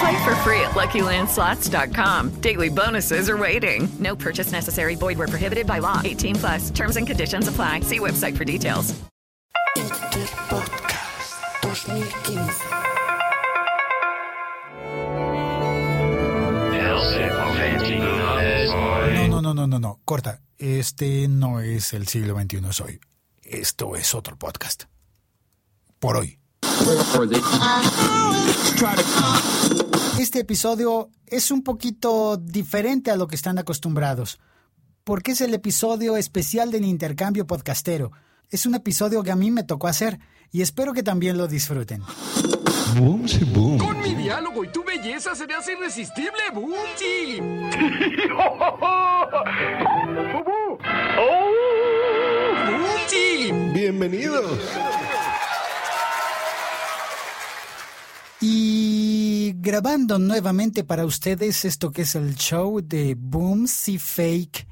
Play for free at LuckyLandSlots.com. Daily bonuses are waiting. No purchase necessary. Void where prohibited by law. 18 plus. Terms and conditions apply. See website for details. Podcast 2015. No, no, no, no, no, no. Corta. Este no es el siglo XXI soy. Esto es otro podcast. Por hoy. Este episodio es un poquito diferente a lo que están acostumbrados, porque es el episodio especial del intercambio podcastero. Es un episodio que a mí me tocó hacer y espero que también lo disfruten. Con mi diálogo y tu belleza serás irresistible, Boomty. Boomty. Bienvenidos. Y grabando nuevamente para ustedes esto que es el show de Boomsy Fake.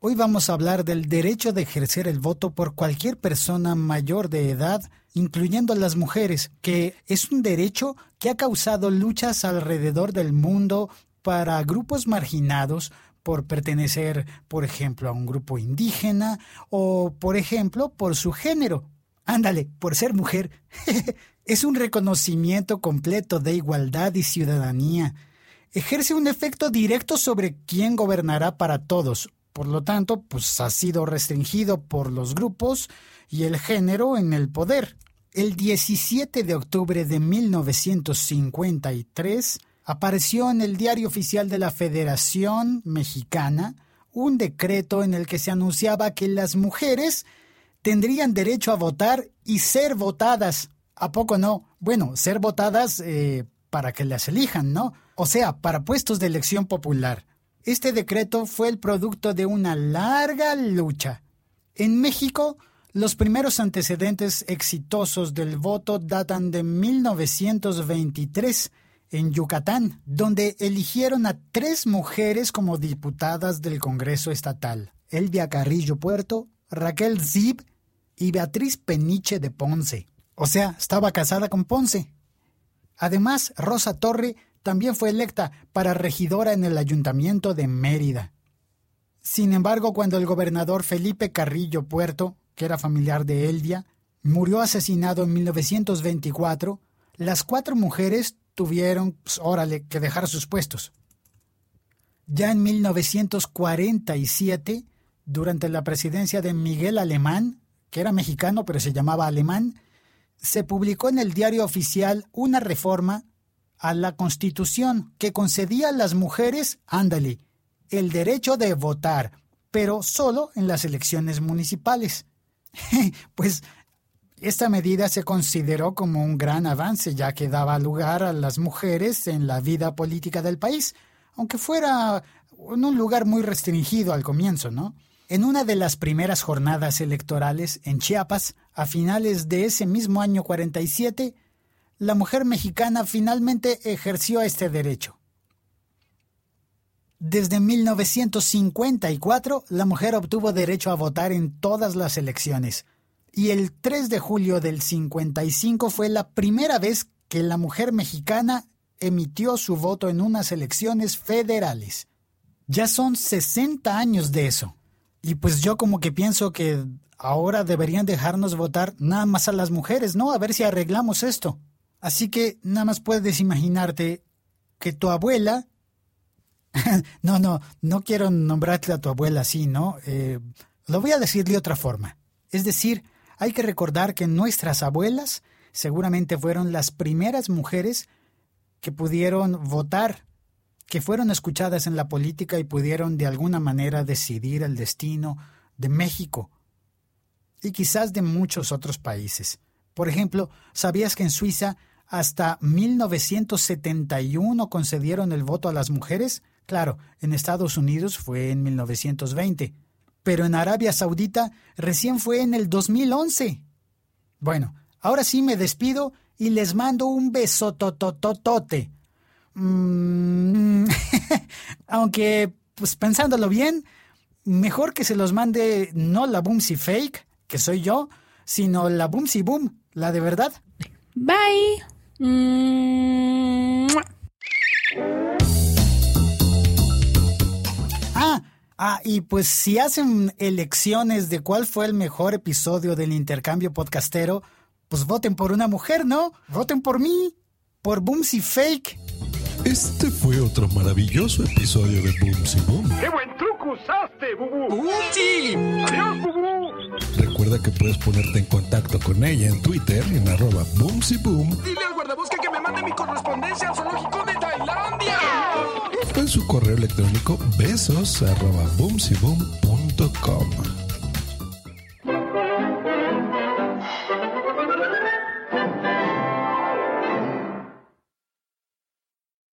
Hoy vamos a hablar del derecho de ejercer el voto por cualquier persona mayor de edad, incluyendo a las mujeres, que es un derecho que ha causado luchas alrededor del mundo para grupos marginados por pertenecer, por ejemplo, a un grupo indígena o, por ejemplo, por su género. Ándale, por ser mujer. es un reconocimiento completo de igualdad y ciudadanía. Ejerce un efecto directo sobre quién gobernará para todos. Por lo tanto, pues ha sido restringido por los grupos y el género en el poder. El 17 de octubre de 1953 apareció en el Diario Oficial de la Federación Mexicana un decreto en el que se anunciaba que las mujeres tendrían derecho a votar y ser votadas. ¿A poco no? Bueno, ser votadas eh, para que las elijan, ¿no? O sea, para puestos de elección popular. Este decreto fue el producto de una larga lucha. En México, los primeros antecedentes exitosos del voto datan de 1923 en Yucatán, donde eligieron a tres mujeres como diputadas del Congreso Estatal. Elvia Carrillo Puerto, Raquel Zib y Beatriz Peniche de Ponce. O sea, estaba casada con Ponce. Además, Rosa Torre también fue electa para regidora en el ayuntamiento de Mérida. Sin embargo, cuando el gobernador Felipe Carrillo Puerto, que era familiar de Elvia, murió asesinado en 1924, las cuatro mujeres tuvieron, pues, órale, que dejar sus puestos. Ya en 1947, durante la presidencia de Miguel Alemán, que era mexicano pero se llamaba Alemán, se publicó en el diario oficial una reforma a la Constitución que concedía a las mujeres, ándale, el derecho de votar, pero solo en las elecciones municipales. pues esta medida se consideró como un gran avance ya que daba lugar a las mujeres en la vida política del país, aunque fuera en un lugar muy restringido al comienzo, ¿no? En una de las primeras jornadas electorales en Chiapas, a finales de ese mismo año 47, la mujer mexicana finalmente ejerció este derecho. Desde 1954, la mujer obtuvo derecho a votar en todas las elecciones, y el 3 de julio del 55 fue la primera vez que la mujer mexicana emitió su voto en unas elecciones federales. Ya son 60 años de eso. Y pues yo como que pienso que ahora deberían dejarnos votar nada más a las mujeres, ¿no? A ver si arreglamos esto. Así que nada más puedes imaginarte que tu abuela... no, no, no quiero nombrarte a tu abuela así, ¿no? Eh, lo voy a decir de otra forma. Es decir, Hay que recordar que nuestras abuelas seguramente fueron las primeras mujeres que pudieron votar, que fueron escuchadas en la política y pudieron de alguna manera decidir el destino de México y quizás de muchos otros países. Por ejemplo, ¿sabías que en Suiza hasta 1971 concedieron el voto a las mujeres? Claro, en Estados Unidos fue en 1920, pero en Arabia Saudita recién fue en el 2011. Bueno, ahora sí me despido y les mando un beso totototote. Mm, aunque, pues pensándolo bien, mejor que se los mande no la Boomsy Fake, que soy yo, sino la Boomsy Boom, la de verdad. Bye. Ah, ah, y pues si hacen elecciones de cuál fue el mejor episodio del intercambio podcastero, pues voten por una mujer, ¿no? Voten por mí, por Boomsy Fake. Este fue otro maravilloso episodio de Boomsy Boom. ¡Qué buen truco usaste, Bubu! ¡Boomsy! ¡Adiós, Bubu! Recuerda que puedes ponerte en contacto con ella en Twitter en arroba Boomsy Boom Dile al guardabosque que me mande mi correspondencia al zoológico de Tailandia. o en su correo electrónico besos arroba boomsyboom.com.